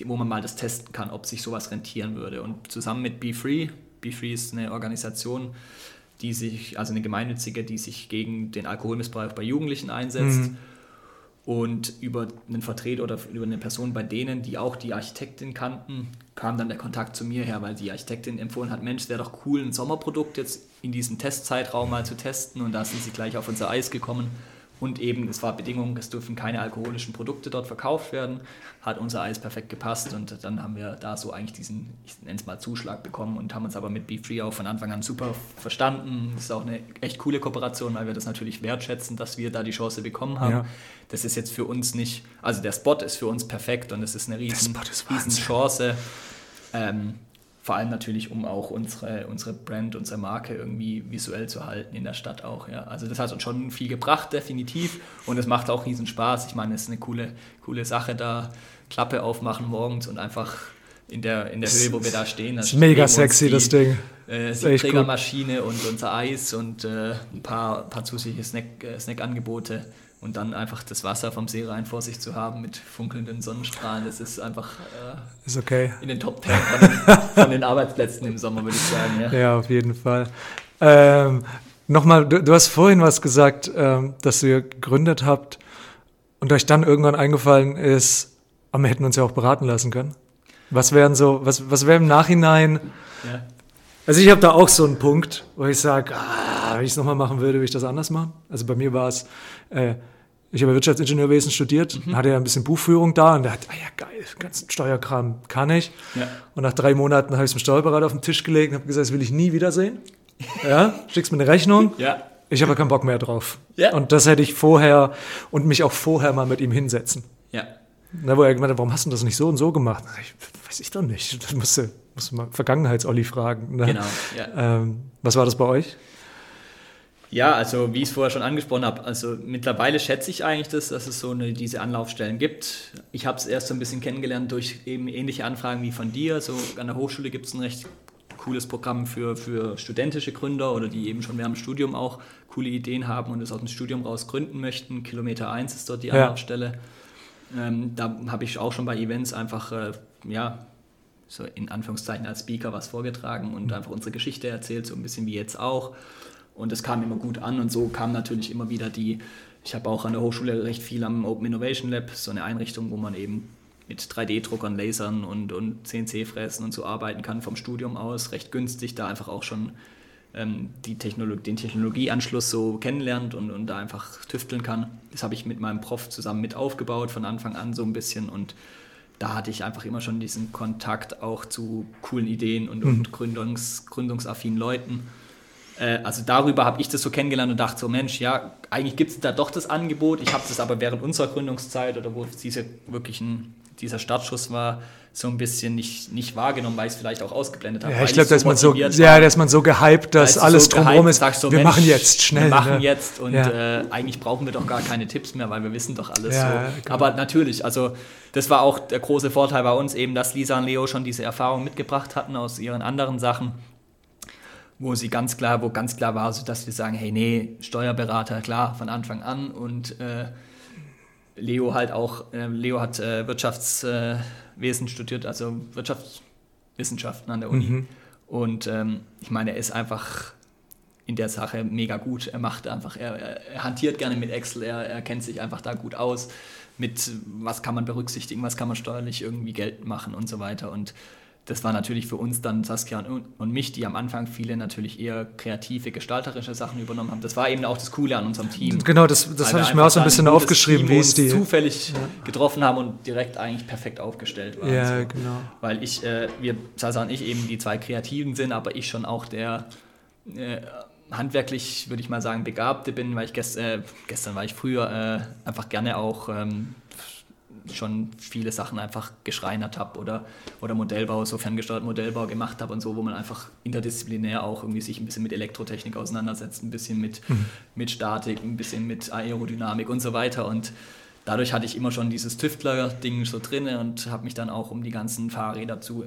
wo man mal das testen kann, ob sich sowas rentieren würde. Und zusammen mit BeFree, BeFree ist eine Organisation, die sich, also eine gemeinnützige, die sich gegen den Alkoholmissbrauch bei Jugendlichen einsetzt. Mhm. Und über einen Vertreter oder über eine Person bei denen, die auch die Architektin kannten, kam dann der Kontakt zu mir her, weil die Architektin empfohlen hat, Mensch, wäre doch cool, ein Sommerprodukt jetzt in diesem Testzeitraum mal zu testen. Und da sind sie gleich auf unser Eis gekommen und eben, es war Bedingung, es dürfen keine alkoholischen Produkte dort verkauft werden. Hat unser Eis perfekt gepasst und dann haben wir da so eigentlich diesen, ich nenne es mal Zuschlag bekommen und haben uns aber mit Be Free auch von Anfang an super verstanden. Das ist auch eine echt coole Kooperation, weil wir das natürlich wertschätzen, dass wir da die Chance bekommen haben. Ja. Das ist jetzt für uns nicht, also der Spot ist für uns perfekt und es ist eine riesen, riesen Chance. Ähm, vor allem natürlich, um auch unsere, unsere Brand, unsere Marke irgendwie visuell zu halten in der Stadt auch. Ja. Also das hat uns schon viel gebracht, definitiv. Und es macht auch riesen Spaß. Ich meine, es ist eine coole, coole Sache, da Klappe aufmachen morgens und einfach in der, in der Höhe, wo wir da stehen. Das ist mega sexy, die, das Ding. Äh, Siebträgermaschine und unser Eis und äh, ein paar, paar zusätzliche Snack, äh, Snackangebote. Und dann einfach das Wasser vom See rein vor sich zu haben mit funkelnden Sonnenstrahlen, das ist einfach äh, ist okay. in den Top 10 von den, von den Arbeitsplätzen im Sommer, würde ich sagen. Ja, ja auf jeden Fall. Ähm, Nochmal, du, du, hast vorhin was gesagt, ähm, dass ihr gegründet habt und euch dann irgendwann eingefallen ist, aber wir hätten uns ja auch beraten lassen können. Was wären so, was, was wäre im Nachhinein? Ja. Also ich habe da auch so einen Punkt, wo ich sage, ah, wenn ich es nochmal machen würde, würde ich das anders machen. Also bei mir war es, äh, ich habe Wirtschaftsingenieurwesen studiert, mhm. hatte ja ein bisschen Buchführung da und der hat, ah ja geil, ganzen Steuerkram kann ich. Ja. Und nach drei Monaten habe ich es dem Steuerberater auf den Tisch gelegt und habe gesagt, das will ich nie wiedersehen. Ja, schickst mir eine Rechnung. Ja. Ich habe keinen Bock mehr drauf. Ja. Und das hätte ich vorher und mich auch vorher mal mit ihm hinsetzen. Ja. Na, wo er gemeint hat, warum hast du das nicht so und so gemacht? Ich, weiß ich doch nicht. Das musst du, musst du mal Vergangenheits-Olli fragen. Ne? Genau. Ja. Ähm, was war das bei euch? Ja, also wie ich es vorher schon angesprochen habe, also mittlerweile schätze ich eigentlich das, dass es so eine, diese Anlaufstellen gibt. Ich habe es erst so ein bisschen kennengelernt durch eben ähnliche Anfragen wie von dir. So an der Hochschule gibt es ein recht cooles Programm für, für studentische Gründer oder die eben schon während dem Studium auch coole Ideen haben und es aus dem Studium raus gründen möchten. Kilometer 1 ist dort die Anlaufstelle. Ja. Ähm, da habe ich auch schon bei Events einfach äh, ja, so in Anführungszeichen als Speaker was vorgetragen und einfach unsere Geschichte erzählt, so ein bisschen wie jetzt auch. Und das kam immer gut an und so kam natürlich immer wieder die, ich habe auch an der Hochschule recht viel am Open Innovation Lab, so eine Einrichtung, wo man eben mit 3D-Druckern, Lasern und, und CNC-Fräsen und so arbeiten kann vom Studium aus, recht günstig, da einfach auch schon ähm, die Technologie, den Technologieanschluss so kennenlernt und, und da einfach tüfteln kann. Das habe ich mit meinem Prof zusammen mit aufgebaut, von Anfang an so ein bisschen und da hatte ich einfach immer schon diesen Kontakt auch zu coolen Ideen und, mhm. und Gründungs, gründungsaffinen Leuten. Äh, also darüber habe ich das so kennengelernt und dachte so, Mensch, ja, eigentlich gibt es da doch das Angebot. Ich habe das aber während unserer Gründungszeit oder wo diese wirklich ein, dieser Startschuss war, so ein bisschen nicht, nicht wahrgenommen, weil ich es vielleicht auch ausgeblendet habe. Ja, ich glaube, dass man so, ja, dass man so gehypt, dass alles so drumherum ist. So, wir Mensch, machen jetzt schnell. Wir machen ne? jetzt und ja. äh, eigentlich brauchen wir doch gar keine Tipps mehr, weil wir wissen doch alles ja, so. Genau. Aber natürlich, also das war auch der große Vorteil bei uns eben, dass Lisa und Leo schon diese Erfahrung mitgebracht hatten aus ihren anderen Sachen wo sie ganz klar, wo ganz klar war, so dass wir sagen, hey, nee, Steuerberater, klar, von Anfang an und äh, Leo halt auch, äh, Leo hat äh, Wirtschaftswesen studiert, also Wirtschaftswissenschaften an der Uni. Mhm. Und ähm, ich meine, er ist einfach in der Sache mega gut. Er macht einfach, er, er hantiert gerne mit Excel, er, er, kennt sich einfach da gut aus, mit was kann man berücksichtigen, was kann man steuerlich irgendwie Geld machen und so weiter. Und das war natürlich für uns dann Saskia und, und, mich, die am Anfang viele natürlich eher kreative, gestalterische Sachen übernommen haben. Das war eben auch das Coole an unserem Team. Genau, das, das habe ich mir auch so ein bisschen aufgeschrieben, wie es die zufällig ja. getroffen haben und direkt eigentlich perfekt aufgestellt waren. Ja, so. genau. Weil ich, äh, wir, Sasa und ich eben die zwei Kreativen sind, aber ich schon auch der äh, handwerklich, würde ich mal sagen, Begabte bin, weil ich gest, äh, gestern war ich früher äh, einfach gerne auch ähm, schon viele Sachen einfach geschreinert habe oder, oder Modellbau, so ferngesteuerten Modellbau gemacht habe und so, wo man einfach interdisziplinär auch irgendwie sich ein bisschen mit Elektrotechnik auseinandersetzt, ein bisschen mit, mhm. mit Statik, ein bisschen mit Aerodynamik und so weiter. Und dadurch hatte ich immer schon dieses Tüftler-Ding so drin und habe mich dann auch um die ganzen Fahrräder zu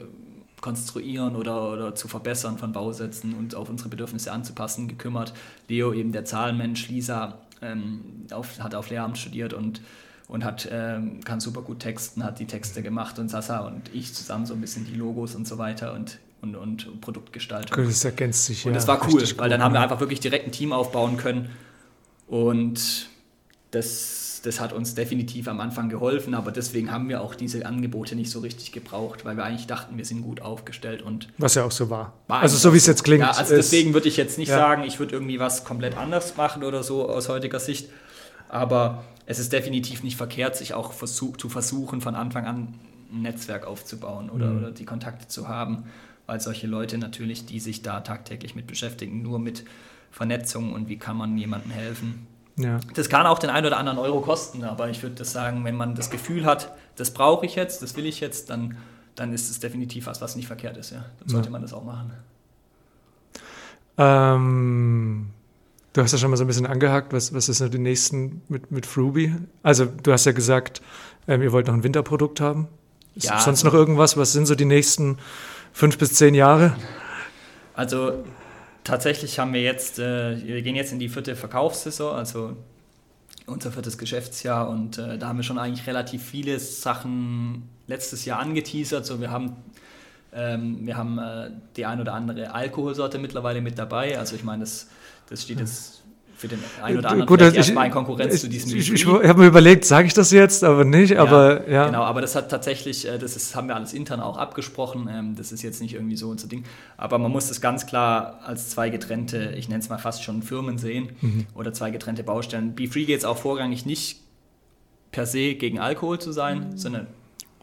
konstruieren oder, oder zu verbessern von Bausätzen und auf unsere Bedürfnisse anzupassen gekümmert. Leo eben der Zahlenmensch, Lisa ähm, auf, hat auf Lehramt studiert und und hat, ähm, kann super gut texten, hat die Texte gemacht und Sasa und ich zusammen so ein bisschen die Logos und so weiter und, und, und Produktgestaltung. Das ergänzt sich, ja. Und das war cool, weil dann haben wir einfach wirklich direkt ein Team aufbauen können und das, das hat uns definitiv am Anfang geholfen, aber deswegen haben wir auch diese Angebote nicht so richtig gebraucht, weil wir eigentlich dachten, wir sind gut aufgestellt und was ja auch so war. war also so wie es jetzt klingt. Ja, also deswegen würde ich jetzt nicht ja. sagen, ich würde irgendwie was komplett anders machen oder so aus heutiger Sicht, aber es ist definitiv nicht verkehrt, sich auch versuch, zu versuchen, von Anfang an ein Netzwerk aufzubauen oder, mhm. oder die Kontakte zu haben, weil solche Leute natürlich, die sich da tagtäglich mit beschäftigen, nur mit Vernetzung und wie kann man jemandem helfen. Ja. Das kann auch den einen oder anderen Euro kosten, aber ich würde das sagen, wenn man das Gefühl hat, das brauche ich jetzt, das will ich jetzt, dann, dann ist es definitiv was, was nicht verkehrt ist. Ja. Dann sollte ja. man das auch machen. Ähm, Du hast ja schon mal so ein bisschen angehakt, was, was ist denn die nächsten mit, mit Fruby? Also du hast ja gesagt, ähm, ihr wollt noch ein Winterprodukt haben. Ist ja, sonst also, noch irgendwas? Was sind so die nächsten fünf bis zehn Jahre? Also tatsächlich haben wir jetzt, äh, wir gehen jetzt in die vierte Verkaufssaison, also unser viertes Geschäftsjahr und äh, da haben wir schon eigentlich relativ viele Sachen letztes Jahr angeteasert. So wir haben ähm, wir haben äh, die ein oder andere Alkoholsorte mittlerweile mit dabei. Also ich meine, das das steht jetzt für den einen oder anderen Gut, vielleicht erstmal in Konkurrenz ich, zu diesem Ich, ich, ich habe mir überlegt, sage ich das jetzt, aber nicht, ja, aber ja. Genau, aber das hat tatsächlich, äh, das ist, haben wir alles intern auch abgesprochen, ähm, das ist jetzt nicht irgendwie so unser Ding, aber man muss das ganz klar als zwei getrennte, ich nenne es mal fast schon Firmen sehen mhm. oder zwei getrennte Baustellen. Be Free geht es auch vorrangig nicht per se gegen Alkohol zu sein, mhm. sondern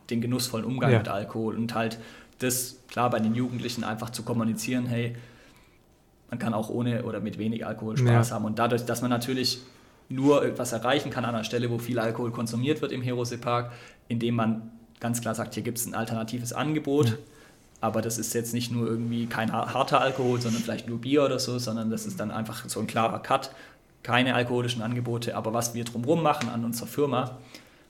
den genussvollen Umgang ja. mit Alkohol und halt das klar bei den Jugendlichen einfach zu kommunizieren, hey, man kann auch ohne oder mit wenig Alkohol Spaß ja. haben. Und dadurch, dass man natürlich nur etwas erreichen kann an einer Stelle, wo viel Alkohol konsumiert wird im Herose Park, indem man ganz klar sagt, hier gibt es ein alternatives Angebot. Ja. Aber das ist jetzt nicht nur irgendwie kein harter Alkohol, sondern vielleicht nur Bier oder so, sondern das ist dann einfach so ein klarer Cut. Keine alkoholischen Angebote, aber was wir drumherum machen an unserer Firma,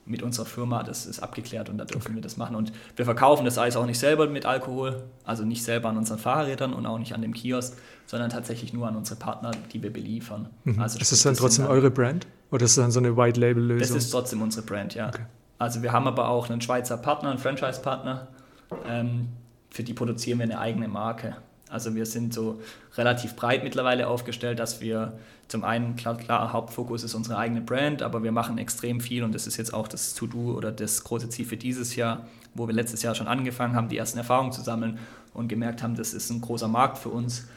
mit unserer Firma, das ist abgeklärt und da dürfen okay. wir das machen. Und wir verkaufen das Eis auch nicht selber mit Alkohol, also nicht selber an unseren Fahrrädern und auch nicht an dem Kiosk, sondern tatsächlich nur an unsere Partner, die wir beliefern. Mhm. Also ist das dann trotzdem dann, eure Brand oder ist das dann so eine White-Label-Lösung? Das ist trotzdem unsere Brand, ja. Okay. Also wir haben aber auch einen Schweizer Partner, einen Franchise-Partner, ähm, für die produzieren wir eine eigene Marke. Also wir sind so relativ breit mittlerweile aufgestellt, dass wir zum einen, klar, klar, Hauptfokus ist unsere eigene Brand, aber wir machen extrem viel und das ist jetzt auch das To-Do oder das große Ziel für dieses Jahr, wo wir letztes Jahr schon angefangen haben, die ersten Erfahrungen zu sammeln und gemerkt haben, das ist ein großer Markt für uns,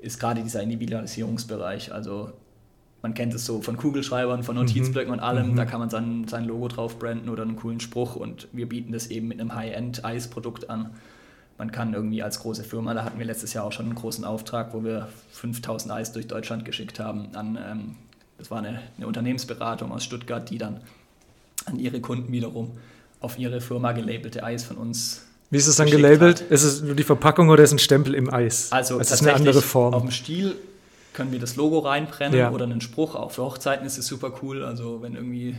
ist gerade dieser Individualisierungsbereich. Also man kennt es so von Kugelschreibern, von Notizblöcken mhm. und allem, mhm. da kann man sein, sein Logo drauf branden oder einen coolen Spruch und wir bieten das eben mit einem High-End-Eisprodukt an man kann irgendwie als große Firma, da hatten wir letztes Jahr auch schon einen großen Auftrag, wo wir 5000 Eis durch Deutschland geschickt haben an, ähm, das war eine, eine, Unternehmensberatung aus Stuttgart, die dann an ihre Kunden wiederum auf ihre Firma gelabelte Eis von uns wie ist es dann gelabelt? Hat. Ist es nur die Verpackung oder ist ein Stempel im Eis? Also das ist eine andere Form. Auf dem Stiel können wir das Logo reinbrennen ja. oder einen Spruch. Auch für Hochzeiten ist es super cool. Also wenn irgendwie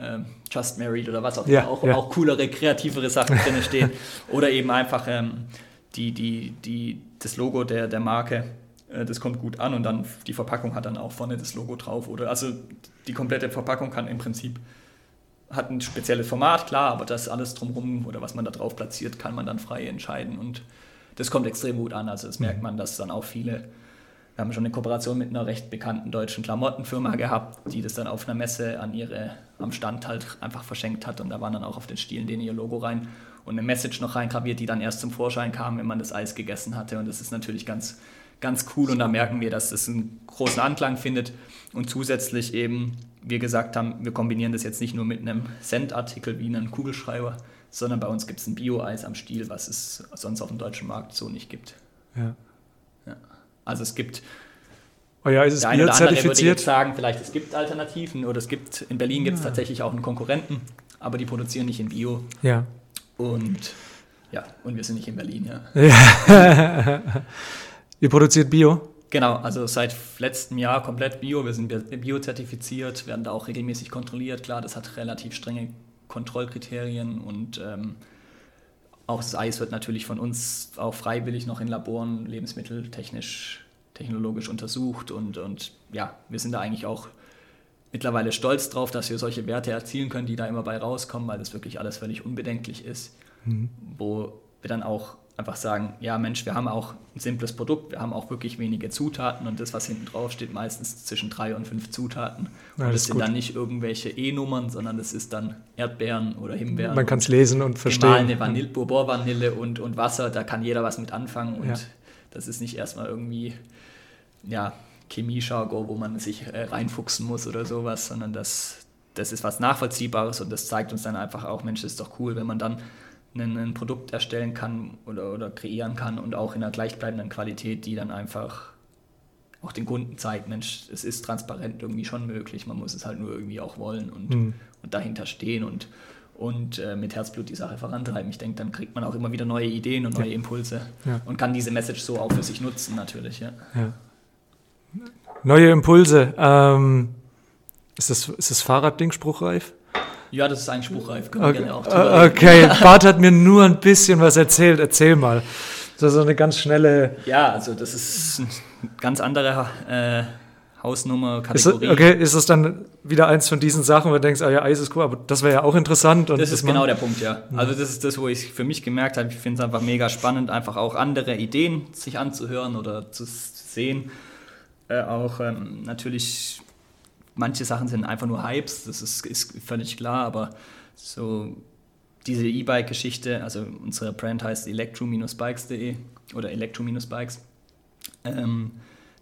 ähm, Just Married oder was auch immer, ja, auch, ja. auch coolere, kreativere Sachen drin stehen. oder eben einfach ähm, die, die, die, das Logo der, der Marke, äh, das kommt gut an und dann die Verpackung hat dann auch vorne das Logo drauf. Oder also die komplette Verpackung kann im Prinzip hat ein spezielles Format, klar, aber das alles drumherum oder was man da drauf platziert, kann man dann frei entscheiden und das kommt extrem gut an. Also das merkt mhm. man, dass dann auch viele wir haben schon eine Kooperation mit einer recht bekannten deutschen Klamottenfirma gehabt, die das dann auf einer Messe an ihre, am Stand halt einfach verschenkt hat. Und da waren dann auch auf den Stielen denen ihr Logo rein und eine Message noch reingraviert, die dann erst zum Vorschein kam, wenn man das Eis gegessen hatte. Und das ist natürlich ganz, ganz cool. Und da merken wir, dass das einen großen Anklang findet. Und zusätzlich eben, wir gesagt haben, wir kombinieren das jetzt nicht nur mit einem Cent-Artikel wie einem Kugelschreiber, sondern bei uns gibt es ein Bio-Eis am Stiel, was es sonst auf dem deutschen Markt so nicht gibt. Ja. Also es gibt Oh ja, ist es der eine oder andere würde jetzt sagen, vielleicht es gibt Alternativen oder es gibt, in Berlin gibt es ja. tatsächlich auch einen Konkurrenten, aber die produzieren nicht in Bio. Ja. Und ja, und wir sind nicht in Berlin, ja. ja. Ihr produziert Bio? Genau, also seit letztem Jahr komplett Bio. Wir sind Bio-zertifiziert, werden da auch regelmäßig kontrolliert. Klar, das hat relativ strenge Kontrollkriterien und ähm, auch das Eis wird natürlich von uns auch freiwillig noch in Laboren lebensmitteltechnisch, technologisch untersucht und, und ja, wir sind da eigentlich auch mittlerweile stolz drauf, dass wir solche Werte erzielen können, die da immer bei rauskommen, weil das wirklich alles völlig unbedenklich ist, mhm. wo wir dann auch einfach sagen, ja Mensch, wir haben auch ein simples Produkt, wir haben auch wirklich wenige Zutaten und das, was hinten drauf steht, meistens zwischen drei und fünf Zutaten. Ja, und das, sind gut. dann nicht irgendwelche E-Nummern, sondern das ist dann Erdbeeren oder Himbeeren. Man kann es lesen und verstehen. Eine Vanille, Bourbon-Vanille und, und Wasser, da kann jeder was mit anfangen und ja. Das ist nicht erstmal irgendwie, ja, Chemie-Jargon, wo man sich äh, reinfuchsen muss oder sowas, sondern das, das ist was Nachvollziehbares und das zeigt uns dann einfach auch, Mensch, das ist doch cool, wenn man dann ein, ein Produkt erstellen kann oder, oder kreieren kann und auch in einer gleichbleibenden Qualität, die dann einfach auch den Kunden zeigt, Mensch, es ist transparent irgendwie schon möglich, man muss es halt nur irgendwie auch wollen und, mhm. und dahinter stehen und, und äh, mit Herzblut die Sache vorantreiben. Ich denke, dann kriegt man auch immer wieder neue Ideen und neue. Impulse ja. und kann diese Message so auch für sich nutzen natürlich. Ja. ja. Neue Impulse. Ähm, ist, das, ist das Fahrradding spruchreif? Ja, das ist eigentlich spruchreif. Können okay, wir auch okay. Bart hat mir nur ein bisschen was erzählt. Erzähl mal. Das ist so eine ganz schnelle. Ja, also das ist eine ganz andere äh, Hausnummer, Kategorie. Ist, okay, ist es dann wieder eins von diesen Sachen, wo du denkst, ah ja, Eis ist cool, aber das wäre ja auch interessant. das ist genau der Punkt, ja. Also das ist das, wo ich für mich gemerkt habe, ich finde es einfach mega spannend, einfach auch andere Ideen sich anzuhören oder zu sehen. Äh, auch ähm, natürlich manche Sachen sind einfach nur Hypes, das ist, ist völlig klar, aber so diese E-Bike-Geschichte, also unsere Brand heißt electro-bikes.de oder electro-bikes. Ähm,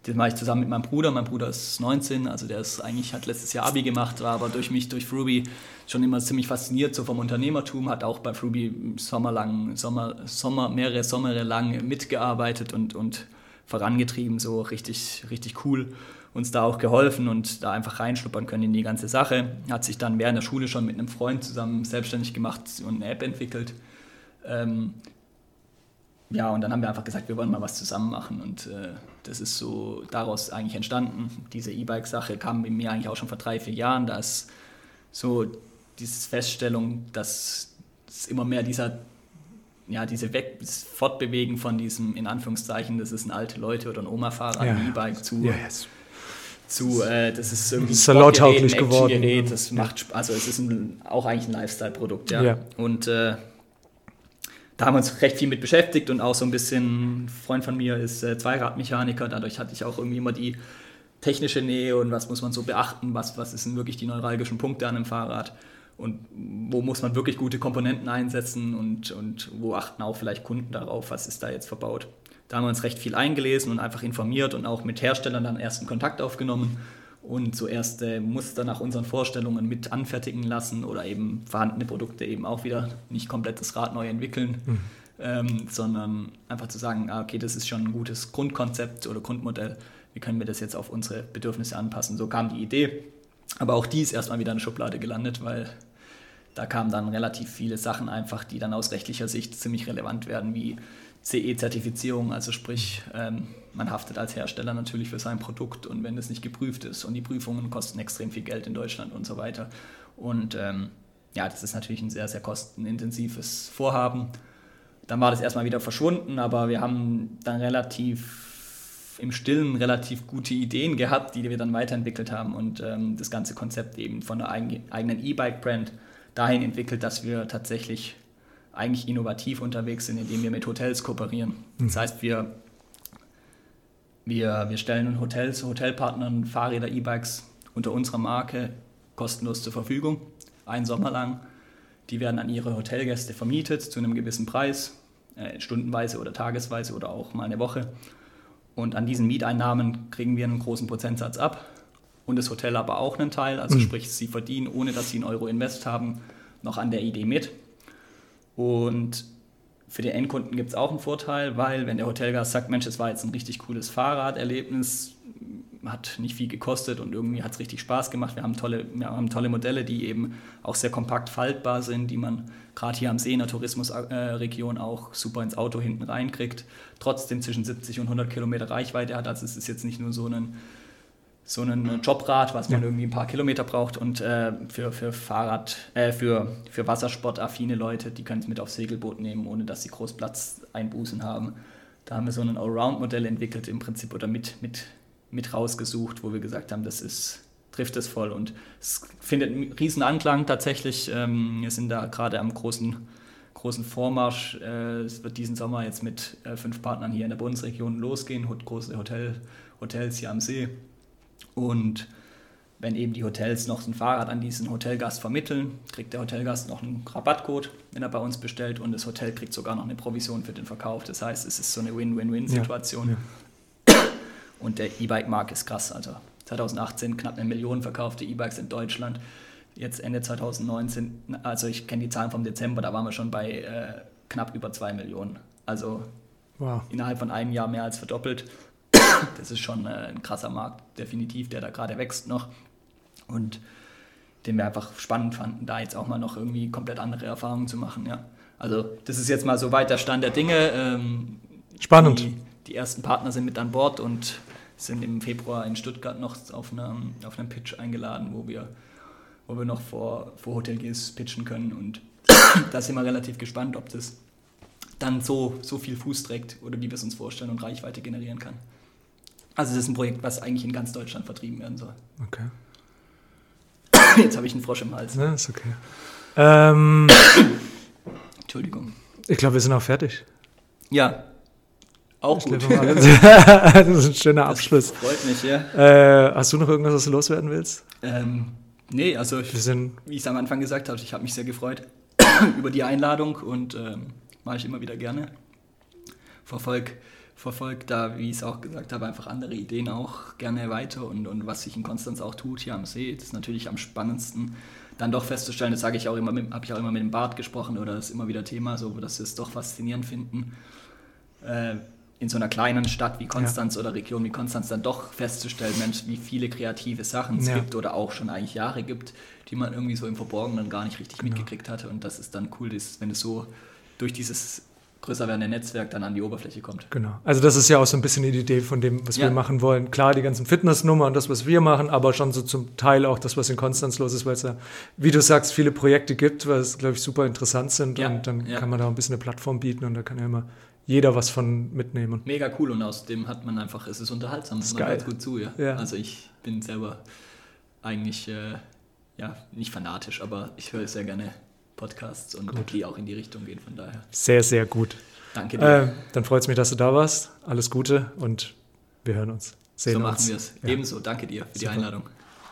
das mache ich zusammen mit meinem Bruder. Mein Bruder ist 19, also der ist eigentlich, hat letztes Jahr Abi gemacht, war aber durch mich, durch Fruby schon immer ziemlich fasziniert so vom Unternehmertum, hat auch bei Fruby sommerlang, Sommer, Sommer, mehrere Sommer lang mitgearbeitet und, und vorangetrieben, so richtig, richtig cool uns da auch geholfen und da einfach reinschnuppern können in die ganze Sache. Hat sich dann während der Schule schon mit einem Freund zusammen selbstständig gemacht und eine App entwickelt. Ähm, ja, und dann haben wir einfach gesagt, wir wollen mal was zusammen machen und äh, das ist so daraus eigentlich entstanden. Diese E-Bike-Sache kam bei mir eigentlich auch schon vor drei, vier Jahren. Da ist so diese Feststellung, dass es immer mehr dieser ja, diese Weg Fortbewegen von diesem, in Anführungszeichen, das ist ein alte Leute oder ein Oma-Fahrer, ja. ein E-Bike zu, ja, yes zu, äh, das ist irgendwie salontauglich geworden. Gerät, das macht, also es ist ein, auch eigentlich ein Lifestyle-Produkt, ja. ja. Und äh, da haben wir uns recht viel mit beschäftigt und auch so ein bisschen, ein Freund von mir ist äh, Zweiradmechaniker, dadurch hatte ich auch irgendwie immer die technische Nähe und was muss man so beachten, was, was sind wirklich die neuralgischen Punkte an einem Fahrrad und wo muss man wirklich gute Komponenten einsetzen und, und wo achten auch vielleicht Kunden darauf, was ist da jetzt verbaut. Da haben wir uns recht viel eingelesen und einfach informiert und auch mit Herstellern dann ersten Kontakt aufgenommen und so erste Muster nach unseren Vorstellungen mit anfertigen lassen oder eben vorhandene Produkte eben auch wieder nicht komplett das Rad neu entwickeln, mhm. ähm, sondern einfach zu sagen, ah, okay, das ist schon ein gutes Grundkonzept oder Grundmodell, wie können wir das jetzt auf unsere Bedürfnisse anpassen. So kam die Idee, aber auch die ist erstmal wieder in der Schublade gelandet, weil da kamen dann relativ viele Sachen einfach, die dann aus rechtlicher Sicht ziemlich relevant werden, wie CE-Zertifizierung, also sprich, ähm, man haftet als Hersteller natürlich für sein Produkt und wenn es nicht geprüft ist und die Prüfungen kosten extrem viel Geld in Deutschland und so weiter. Und ähm, ja, das ist natürlich ein sehr, sehr kostenintensives Vorhaben. Dann war das erstmal wieder verschwunden, aber wir haben dann relativ im Stillen relativ gute Ideen gehabt, die wir dann weiterentwickelt haben und ähm, das ganze Konzept eben von der eigenen E-Bike-Brand dahin entwickelt, dass wir tatsächlich eigentlich innovativ unterwegs sind, indem wir mit Hotels kooperieren. Mhm. Das heißt, wir, wir, wir stellen Hotels, Hotelpartnern Fahrräder, E-Bikes unter unserer Marke kostenlos zur Verfügung, einen Sommer lang. Die werden an ihre Hotelgäste vermietet zu einem gewissen Preis, äh, stundenweise oder tagesweise oder auch mal eine Woche. Und an diesen Mieteinnahmen kriegen wir einen großen Prozentsatz ab und das Hotel aber auch einen Teil. Also mhm. sprich, sie verdienen, ohne dass sie einen Euro invest haben, noch an der Idee mit. Und für den Endkunden gibt es auch einen Vorteil, weil wenn der Hotelgast sagt, Mensch, es war jetzt ein richtig cooles Fahrraderlebnis, hat nicht viel gekostet und irgendwie hat es richtig Spaß gemacht. Wir haben, tolle, wir haben tolle Modelle, die eben auch sehr kompakt faltbar sind, die man gerade hier am See in der Tourismusregion auch super ins Auto hinten reinkriegt. Trotzdem zwischen 70 und 100 Kilometer Reichweite hat. Also es ist jetzt nicht nur so ein so ein Jobrad, was man ja. irgendwie ein paar Kilometer braucht und äh, für, für Fahrrad, äh, für, für Wassersportaffine Leute, die können es mit aufs Segelboot nehmen, ohne dass sie groß Platz einbußen haben. Da haben wir so ein Allround-Modell entwickelt im Prinzip oder mit, mit, mit rausgesucht, wo wir gesagt haben, das ist, trifft es voll und es findet einen riesen Anklang tatsächlich. Ähm, wir sind da gerade am großen, großen Vormarsch. Äh, es wird diesen Sommer jetzt mit äh, fünf Partnern hier in der Bundesregion losgehen, große Hotel, Hotels hier am See und wenn eben die Hotels noch ein Fahrrad an diesen Hotelgast vermitteln, kriegt der Hotelgast noch einen Rabattcode, wenn er bei uns bestellt und das Hotel kriegt sogar noch eine Provision für den Verkauf. Das heißt, es ist so eine Win-Win-Win-Situation. Ja, ja. Und der E-Bike-Markt ist krass. Also 2018 knapp eine Million verkaufte E-Bikes in Deutschland. Jetzt Ende 2019, also ich kenne die Zahlen vom Dezember, da waren wir schon bei äh, knapp über zwei Millionen. Also wow. innerhalb von einem Jahr mehr als verdoppelt das ist schon äh, ein krasser Markt, definitiv, der da gerade wächst noch. Und den wir einfach spannend fanden, da jetzt auch mal noch irgendwie komplett andere Erfahrungen zu machen. Ja. Also das ist jetzt mal so weit der Stand der Dinge. Ähm, Spannend. Die, die, ersten Partner sind mit an Bord und sind im Februar in Stuttgart noch auf einem, auf einem Pitch eingeladen, wo wir, wo wir noch vor, vor Hoteliers pitchen können. Und da sind wir relativ gespannt, ob das dann so, so viel Fuß trägt oder wie wir es uns vorstellen und Reichweite generieren kann. Also das ist ein Projekt, was eigentlich in ganz Deutschland vertrieben werden soll. Okay. Jetzt habe ich einen Frosch im Hals. Ja, ist okay. Ähm, Entschuldigung. Ich glaube, wir sind auch fertig. Ja. Auch ich gut. das ist ein schöner Abschluss. Das freut mich, ja. Äh, hast du noch irgendwas, was du loswerden willst? Ähm, nee, also ich, wie ich es am Anfang gesagt habe, ich habe mich sehr gefreut über die Einladung und ähm, mache ich immer wieder gerne. Verfolge verfolgt da, wie ich es auch gesagt habe, einfach andere Ideen auch gerne weiter und, und was sich in Konstanz auch tut hier am See, das ist natürlich am spannendsten dann doch festzustellen, das sage ich auch immer, habe ich auch immer mit dem Bart gesprochen oder das ist immer wieder Thema, so dass wir es doch faszinierend finden, äh, in so einer kleinen Stadt wie Konstanz ja. oder Region wie Konstanz dann doch festzustellen, Mensch, wie viele kreative Sachen es ja. gibt oder auch schon eigentlich Jahre gibt, die man irgendwie so im Verborgenen gar nicht richtig genau. mitgekriegt hatte und das ist dann cool, ist, wenn es so durch dieses größer werdende Netzwerk dann an die Oberfläche kommt. Genau. Also das ist ja auch so ein bisschen die Idee von dem, was ja. wir machen wollen. Klar, die ganzen Fitnessnummer und das, was wir machen, aber schon so zum Teil auch das, was in Konstanz los ist, weil es ja, wie du sagst, viele Projekte gibt, weil es, glaube ich, super interessant sind ja. und dann ja. kann man da ein bisschen eine Plattform bieten und da kann ja immer jeder was von mitnehmen. Mega cool und außerdem hat man einfach, es ist unterhaltsam, das ist man gut zu, ja. Also ich bin selber eigentlich, äh, ja, nicht fanatisch, aber ich höre sehr gerne Podcasts und gut. die auch in die Richtung gehen. Von daher. Sehr, sehr gut. Danke dir. Äh, dann freut es mich, dass du da warst. Alles Gute und wir hören uns. Sehen so machen wir es. Ja. Ebenso. Danke dir für Super. die Einladung.